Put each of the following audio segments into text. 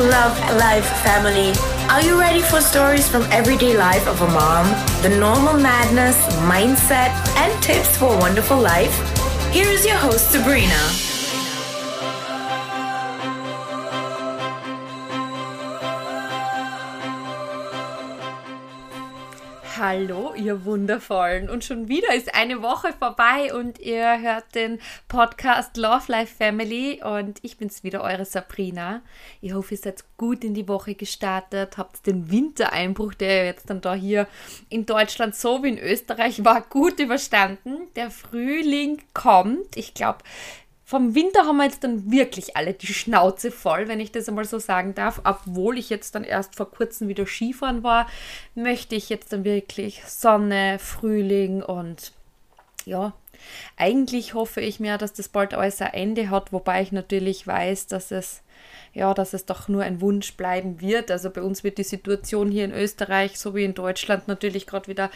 Love Life family. Are you ready for stories from everyday life of a mom? The normal madness, mindset, and tips for a wonderful life? Here is your host, Sabrina. Hallo, ihr Wundervollen. Und schon wieder ist eine Woche vorbei und ihr hört den Podcast Love Life Family und ich bin's wieder, eure Sabrina. Ich hoffe, ihr seid gut in die Woche gestartet, habt den Wintereinbruch, der jetzt dann da hier in Deutschland so wie in Österreich war, gut überstanden. Der Frühling kommt. Ich glaube, vom Winter haben wir jetzt dann wirklich alle die Schnauze voll, wenn ich das einmal so sagen darf. Obwohl ich jetzt dann erst vor kurzem wieder Skifahren war, möchte ich jetzt dann wirklich Sonne, Frühling und ja, eigentlich hoffe ich mir, dass das bald alles ein Ende hat, wobei ich natürlich weiß, dass es ja, dass es doch nur ein Wunsch bleiben wird. Also bei uns wird die Situation hier in Österreich so wie in Deutschland natürlich gerade wieder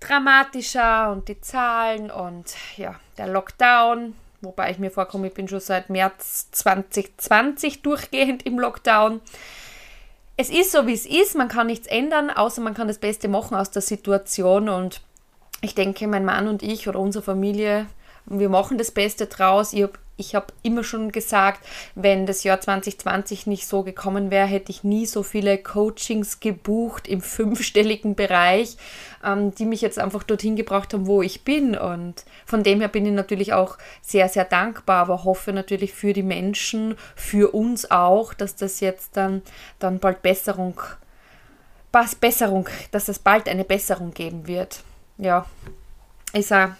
dramatischer und die Zahlen und ja, der Lockdown wobei ich mir vorkomme, ich bin schon seit März 2020 durchgehend im Lockdown. Es ist so, wie es ist, man kann nichts ändern, außer man kann das Beste machen aus der Situation und ich denke, mein Mann und ich oder unsere Familie, wir machen das Beste draus. Ich habe ich habe immer schon gesagt, wenn das Jahr 2020 nicht so gekommen wäre, hätte ich nie so viele Coachings gebucht im fünfstelligen Bereich, ähm, die mich jetzt einfach dorthin gebracht haben, wo ich bin. Und von dem her bin ich natürlich auch sehr, sehr dankbar, aber hoffe natürlich für die Menschen, für uns auch, dass das jetzt dann, dann bald Besserung, Besserung, dass es bald eine Besserung geben wird. Ja, ist ein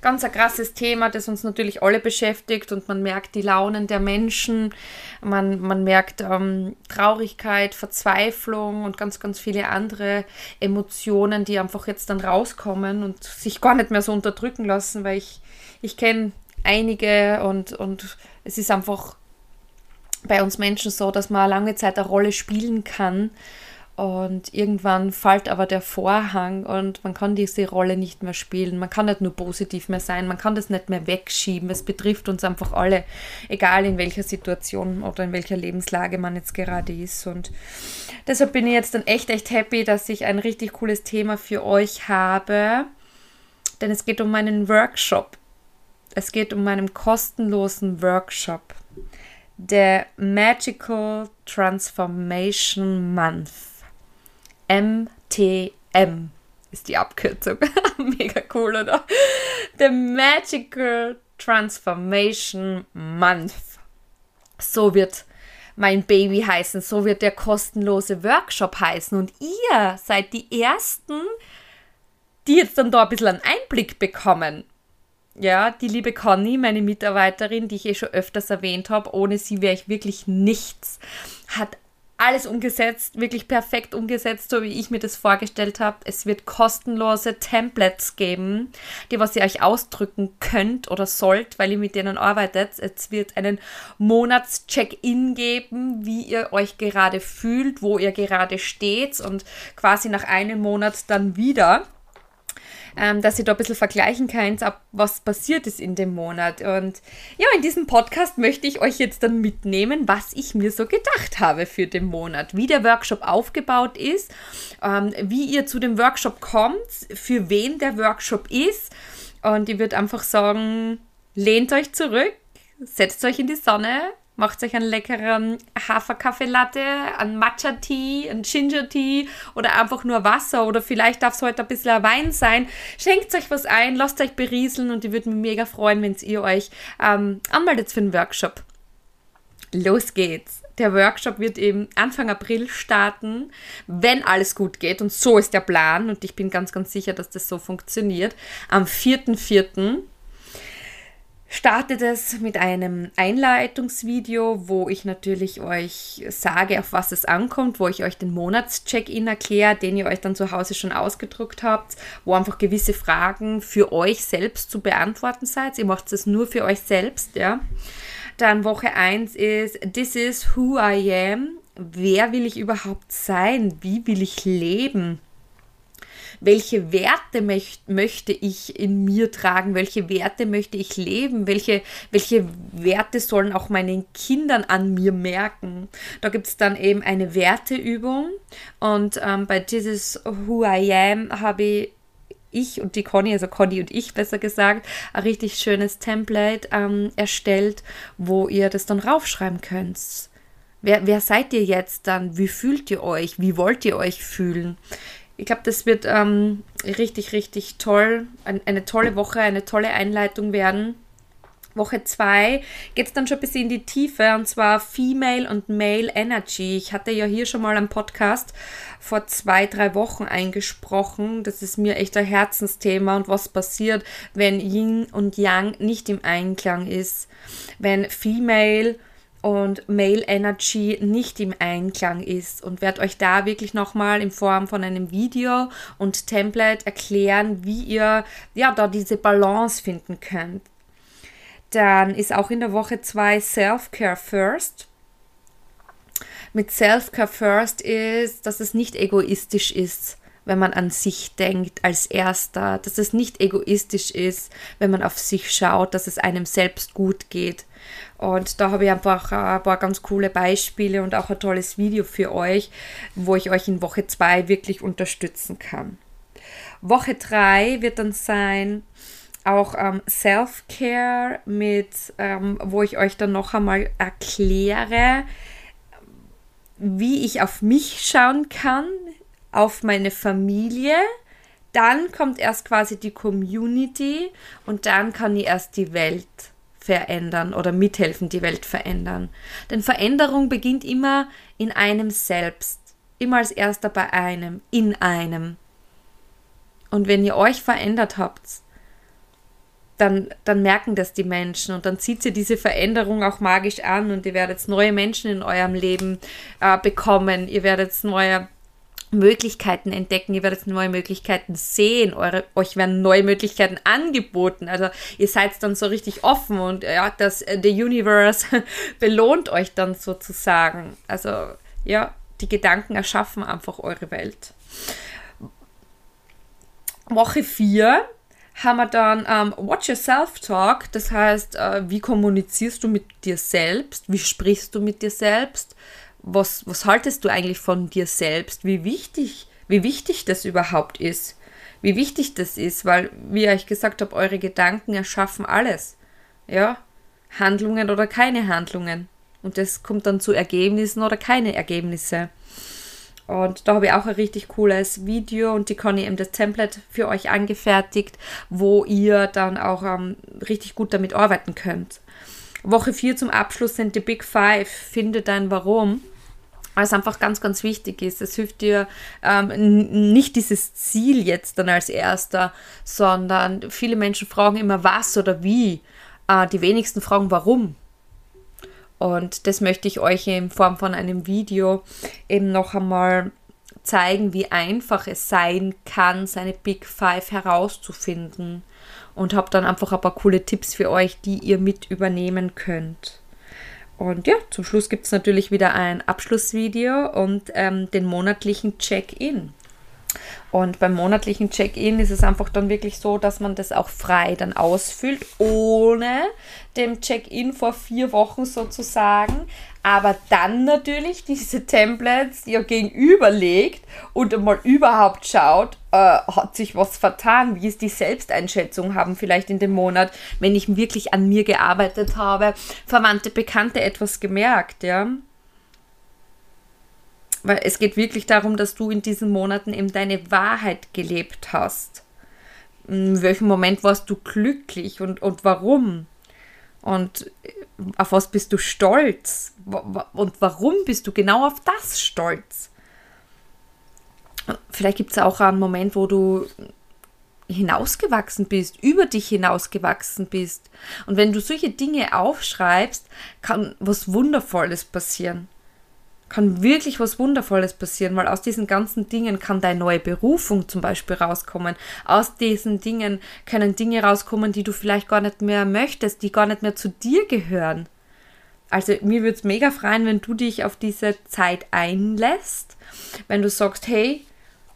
ganz ein krasses Thema, das uns natürlich alle beschäftigt und man merkt die Launen der Menschen, man, man merkt ähm, Traurigkeit, Verzweiflung und ganz, ganz viele andere Emotionen, die einfach jetzt dann rauskommen und sich gar nicht mehr so unterdrücken lassen, weil ich, ich kenne einige und, und es ist einfach bei uns Menschen so, dass man lange Zeit eine Rolle spielen kann und irgendwann fällt aber der Vorhang und man kann diese Rolle nicht mehr spielen. Man kann nicht nur positiv mehr sein, man kann das nicht mehr wegschieben. Es betrifft uns einfach alle, egal in welcher Situation oder in welcher Lebenslage man jetzt gerade ist. Und deshalb bin ich jetzt dann echt, echt happy, dass ich ein richtig cooles Thema für euch habe. Denn es geht um meinen Workshop. Es geht um meinen kostenlosen Workshop. Der Magical Transformation Month. MTM ist die Abkürzung. Mega cool, oder? The Magical Transformation Month. So wird mein Baby heißen, so wird der kostenlose Workshop heißen. Und ihr seid die Ersten, die jetzt dann da ein bisschen einen Einblick bekommen. Ja, die liebe Conny, meine Mitarbeiterin, die ich eh schon öfters erwähnt habe, ohne sie wäre ich wirklich nichts, hat alles umgesetzt, wirklich perfekt umgesetzt, so wie ich mir das vorgestellt habe. Es wird kostenlose Templates geben, die was ihr euch ausdrücken könnt oder sollt, weil ihr mit denen arbeitet. Es wird einen Monats-Check-In geben, wie ihr euch gerade fühlt, wo ihr gerade steht und quasi nach einem Monat dann wieder ähm, dass ihr da ein bisschen vergleichen könnt, was passiert ist in dem Monat. Und ja, in diesem Podcast möchte ich euch jetzt dann mitnehmen, was ich mir so gedacht habe für den Monat, wie der Workshop aufgebaut ist, ähm, wie ihr zu dem Workshop kommt, für wen der Workshop ist. Und ich würde einfach sagen, lehnt euch zurück, setzt euch in die Sonne, Macht euch einen leckeren Haferkaffeelatte, einen Matcha-Tee, einen Ginger-Tee oder einfach nur Wasser oder vielleicht darf es heute ein bisschen Wein sein. Schenkt euch was ein, lasst euch berieseln und ich würde mich mega freuen, wenn ihr euch ähm, anmeldet für den Workshop. Los geht's. Der Workshop wird eben Anfang April starten, wenn alles gut geht. Und so ist der Plan. Und ich bin ganz, ganz sicher, dass das so funktioniert. Am 4.4 startet es mit einem Einleitungsvideo, wo ich natürlich euch sage, auf was es ankommt, wo ich euch den Monatscheck-In erkläre, den ihr euch dann zu Hause schon ausgedruckt habt, wo einfach gewisse Fragen für euch selbst zu beantworten seid. Ihr macht es nur für euch selbst, ja. Dann Woche 1 ist This is who I am. Wer will ich überhaupt sein? Wie will ich leben? Welche Werte möcht, möchte ich in mir tragen, welche Werte möchte ich leben, welche, welche Werte sollen auch meinen Kindern an mir merken. Da gibt es dann eben eine Werteübung und ähm, bei dieses Who I Am habe ich ich und die Conny, also Conny und ich besser gesagt, ein richtig schönes Template ähm, erstellt, wo ihr das dann raufschreiben könnt. Wer, wer seid ihr jetzt dann? Wie fühlt ihr euch? Wie wollt ihr euch fühlen? Ich glaube, das wird ähm, richtig, richtig toll. Ein, eine tolle Woche, eine tolle Einleitung werden. Woche 2 geht es dann schon ein bisschen in die Tiefe und zwar Female und Male Energy. Ich hatte ja hier schon mal einen Podcast vor zwei, drei Wochen eingesprochen. Das ist mir echt ein Herzensthema und was passiert, wenn Yin und Yang nicht im Einklang ist. Wenn Female und Male Energy nicht im Einklang ist und werde euch da wirklich nochmal in Form von einem Video und Template erklären, wie ihr ja da diese Balance finden könnt. Dann ist auch in der Woche 2 Self-Care First. Mit Self-Care First ist, dass es nicht egoistisch ist, wenn man an sich denkt als erster, dass es nicht egoistisch ist, wenn man auf sich schaut, dass es einem selbst gut geht. Und da habe ich einfach ein paar ganz coole Beispiele und auch ein tolles Video für euch, wo ich euch in Woche 2 wirklich unterstützen kann. Woche 3 wird dann sein, auch ähm, Self-Care mit, ähm, wo ich euch dann noch einmal erkläre, wie ich auf mich schauen kann, auf meine Familie. Dann kommt erst quasi die Community und dann kann ich erst die Welt verändern oder mithelfen, die Welt verändern. Denn Veränderung beginnt immer in einem selbst, immer als erster bei einem, in einem. Und wenn ihr euch verändert habt, dann, dann merken das die Menschen und dann zieht sie diese Veränderung auch magisch an und ihr werdet neue Menschen in eurem Leben äh, bekommen, ihr werdet neue Möglichkeiten entdecken, ihr werdet neue Möglichkeiten sehen, eure, euch werden neue Möglichkeiten angeboten. Also ihr seid dann so richtig offen und ja, das äh, the Universe belohnt euch dann sozusagen. Also ja, die Gedanken erschaffen einfach eure Welt. Woche 4 haben wir dann ähm, Watch Yourself Talk, das heißt, äh, wie kommunizierst du mit dir selbst, wie sprichst du mit dir selbst, was, was haltest du eigentlich von dir selbst, wie wichtig, wie wichtig das überhaupt ist, wie wichtig das ist, weil, wie ich gesagt habe, eure Gedanken erschaffen alles, ja, Handlungen oder keine Handlungen und das kommt dann zu Ergebnissen oder keine Ergebnisse. Und da habe ich auch ein richtig cooles Video und die Conny eben das Template für euch angefertigt, wo ihr dann auch ähm, richtig gut damit arbeiten könnt. Woche 4 zum Abschluss sind die Big Five. Finde dein Warum. Weil es einfach ganz, ganz wichtig ist. Es hilft dir ähm, nicht dieses Ziel jetzt dann als erster, sondern viele Menschen fragen immer was oder wie. Äh, die wenigsten fragen warum. Und das möchte ich euch in Form von einem Video eben noch einmal zeigen, wie einfach es sein kann, seine Big Five herauszufinden. Und habe dann einfach ein paar coole Tipps für euch, die ihr mit übernehmen könnt. Und ja, zum Schluss gibt es natürlich wieder ein Abschlussvideo und ähm, den monatlichen Check-in. Und beim monatlichen Check-in ist es einfach dann wirklich so, dass man das auch frei dann ausfüllt, ohne dem Check-in vor vier Wochen sozusagen. Aber dann natürlich diese Templates ja gegenüberlegt und mal überhaupt schaut, äh, hat sich was vertan? Wie ist die Selbsteinschätzung? Haben vielleicht in dem Monat, wenn ich wirklich an mir gearbeitet habe, Verwandte, Bekannte etwas gemerkt, ja? Weil es geht wirklich darum, dass du in diesen Monaten eben deine Wahrheit gelebt hast. In welchem Moment warst du glücklich und, und warum? Und äh, auf was bist du stolz? Und warum bist du genau auf das stolz? Vielleicht gibt es auch einen Moment, wo du hinausgewachsen bist, über dich hinausgewachsen bist. Und wenn du solche Dinge aufschreibst, kann was Wundervolles passieren kann wirklich was Wundervolles passieren, weil aus diesen ganzen Dingen kann deine neue Berufung zum Beispiel rauskommen. Aus diesen Dingen können Dinge rauskommen, die du vielleicht gar nicht mehr möchtest, die gar nicht mehr zu dir gehören. Also mir würde es mega freuen, wenn du dich auf diese Zeit einlässt, wenn du sagst, hey,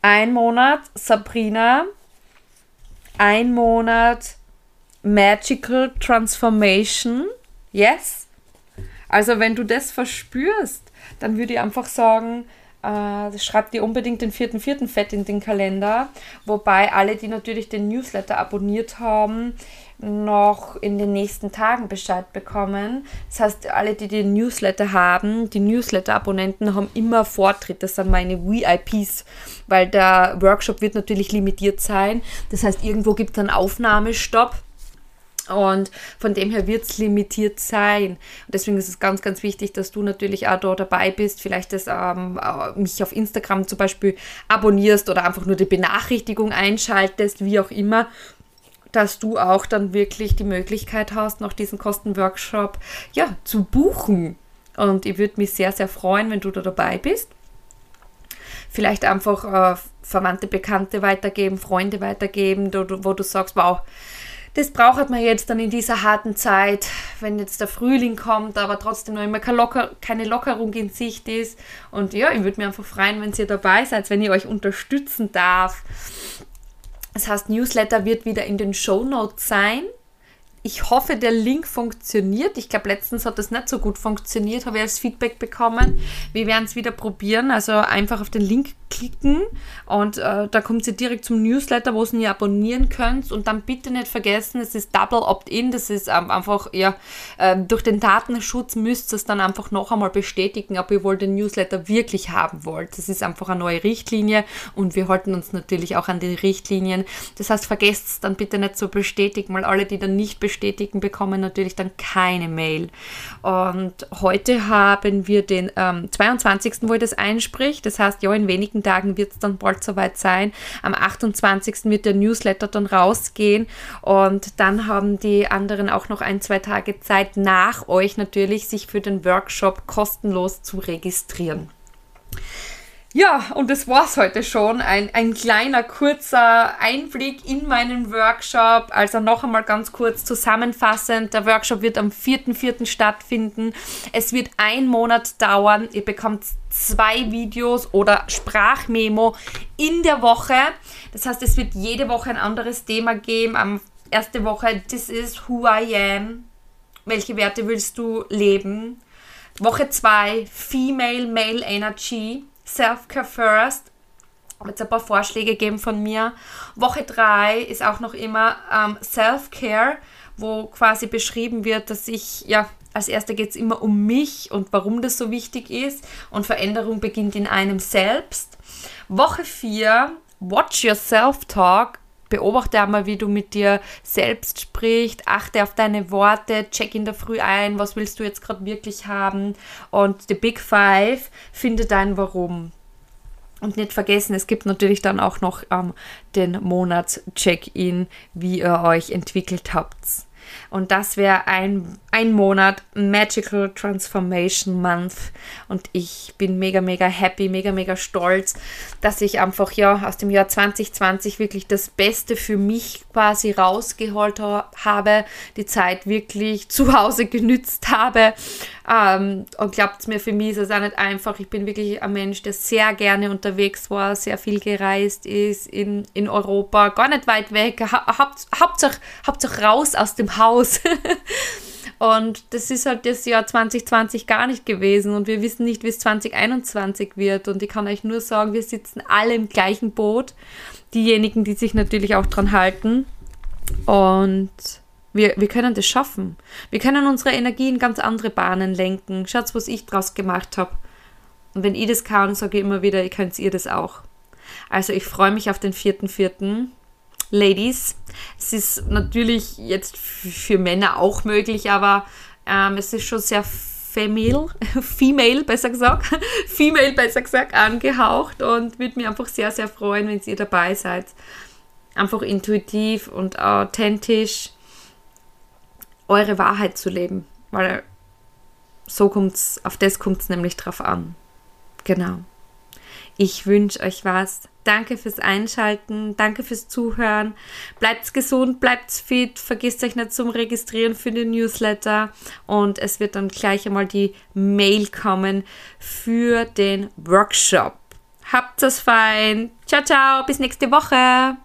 ein Monat Sabrina, ein Monat Magical Transformation. Yes. Also wenn du das verspürst, dann würde ich einfach sagen, äh, schreib dir unbedingt den 4.4. fett in den Kalender. Wobei alle, die natürlich den Newsletter abonniert haben, noch in den nächsten Tagen Bescheid bekommen. Das heißt, alle, die den Newsletter haben, die Newsletter-Abonnenten haben immer Vortritt. Das sind meine VIPs, weil der Workshop wird natürlich limitiert sein. Das heißt, irgendwo gibt es einen Aufnahmestopp. Und von dem her wird es limitiert sein. Und deswegen ist es ganz, ganz wichtig, dass du natürlich auch da dabei bist, vielleicht das, ähm, äh, mich auf Instagram zum Beispiel abonnierst oder einfach nur die Benachrichtigung einschaltest, wie auch immer, dass du auch dann wirklich die Möglichkeit hast, noch diesen Kostenworkshop ja, zu buchen. Und ich würde mich sehr, sehr freuen, wenn du da dabei bist. Vielleicht einfach äh, Verwandte, Bekannte weitergeben, Freunde weitergeben, wo, du sagst, wow, das braucht man jetzt dann in dieser harten Zeit, wenn jetzt der Frühling kommt, aber trotzdem noch immer keine Lockerung in Sicht ist. Und ja, ich würde mich einfach freuen, wenn ihr dabei seid, wenn ich euch unterstützen darf. Das heißt, Newsletter wird wieder in den Show Notes sein. Ich hoffe, der Link funktioniert. Ich glaube, letztens hat das nicht so gut funktioniert, habe ich als Feedback bekommen. Wir werden es wieder probieren. Also einfach auf den Link klicken und äh, da kommt sie direkt zum Newsletter, wo ihr abonnieren könnt und dann bitte nicht vergessen, es ist Double Opt-in, das ist ähm, einfach, ja, äh, durch den Datenschutz müsst ihr es dann einfach noch einmal bestätigen, ob ihr wohl den Newsletter wirklich haben wollt. Das ist einfach eine neue Richtlinie und wir halten uns natürlich auch an die Richtlinien. Das heißt, vergesst es dann bitte nicht zu bestätigen, weil alle, die dann nicht bestätigen, bekommen natürlich dann keine Mail. Und heute haben wir den ähm, 22., wo ich das einspricht, das heißt, ja, in wenigen Tagen wird es dann bald soweit sein. Am 28. wird der Newsletter dann rausgehen und dann haben die anderen auch noch ein, zwei Tage Zeit nach euch natürlich, sich für den Workshop kostenlos zu registrieren. Ja, und das war's heute schon. Ein, ein kleiner, kurzer Einblick in meinen Workshop. Also noch einmal ganz kurz zusammenfassend. Der Workshop wird am 4.4. stattfinden. Es wird ein Monat dauern. Ihr bekommt zwei Videos oder Sprachmemo in der Woche. Das heißt, es wird jede Woche ein anderes Thema geben. Am erste Woche, this is who I am. Welche Werte willst du leben? Woche 2, Female Male Energy. Self-Care First. Jetzt ein paar Vorschläge geben von mir. Woche 3 ist auch noch immer ähm, Self-Care, wo quasi beschrieben wird, dass ich, ja, als erster geht es immer um mich und warum das so wichtig ist. Und Veränderung beginnt in einem selbst. Woche 4, Watch Your Self-Talk. Beobachte einmal, wie du mit dir selbst sprichst, achte auf deine Worte, check in der Früh ein, was willst du jetzt gerade wirklich haben und The Big Five, finde dein Warum. Und nicht vergessen, es gibt natürlich dann auch noch ähm, den Monats-Check-In, wie ihr euch entwickelt habt. Und das wäre ein, ein Monat Magical Transformation Month. Und ich bin mega, mega happy, mega, mega stolz, dass ich einfach ja aus dem Jahr 2020 wirklich das Beste für mich quasi rausgeholt habe, die Zeit wirklich zu Hause genützt habe. Ähm, und glaubt mir, für mich ist es auch nicht einfach. Ich bin wirklich ein Mensch, der sehr gerne unterwegs war, sehr viel gereist ist in, in Europa, gar nicht weit weg. Haupt, Hauptsache, Hauptsache raus aus dem Haus. Und das ist halt das Jahr 2020 gar nicht gewesen und wir wissen nicht, wie es 2021 wird. Und ich kann euch nur sagen, wir sitzen alle im gleichen Boot. Diejenigen, die sich natürlich auch dran halten. Und wir, wir können das schaffen. Wir können unsere Energie in ganz andere Bahnen lenken. Schaut, was ich draus gemacht habe. Und wenn ich das kann, sage ich immer wieder, ihr könnt ihr das auch. Also ich freue mich auf den 4.4. Ladies. Es ist natürlich jetzt für Männer auch möglich, aber ähm, es ist schon sehr female, female besser gesagt, female besser gesagt angehaucht und würde mich einfach sehr, sehr freuen, wenn ihr dabei seid. Einfach intuitiv und authentisch eure Wahrheit zu leben, weil so kommt's, auf das kommt es nämlich drauf an. Genau. Ich wünsche euch was. Danke fürs Einschalten, danke fürs Zuhören. Bleibt gesund, bleibt fit, vergisst euch nicht zum Registrieren für den Newsletter und es wird dann gleich einmal die Mail kommen für den Workshop. Habt es fein. Ciao, ciao. Bis nächste Woche.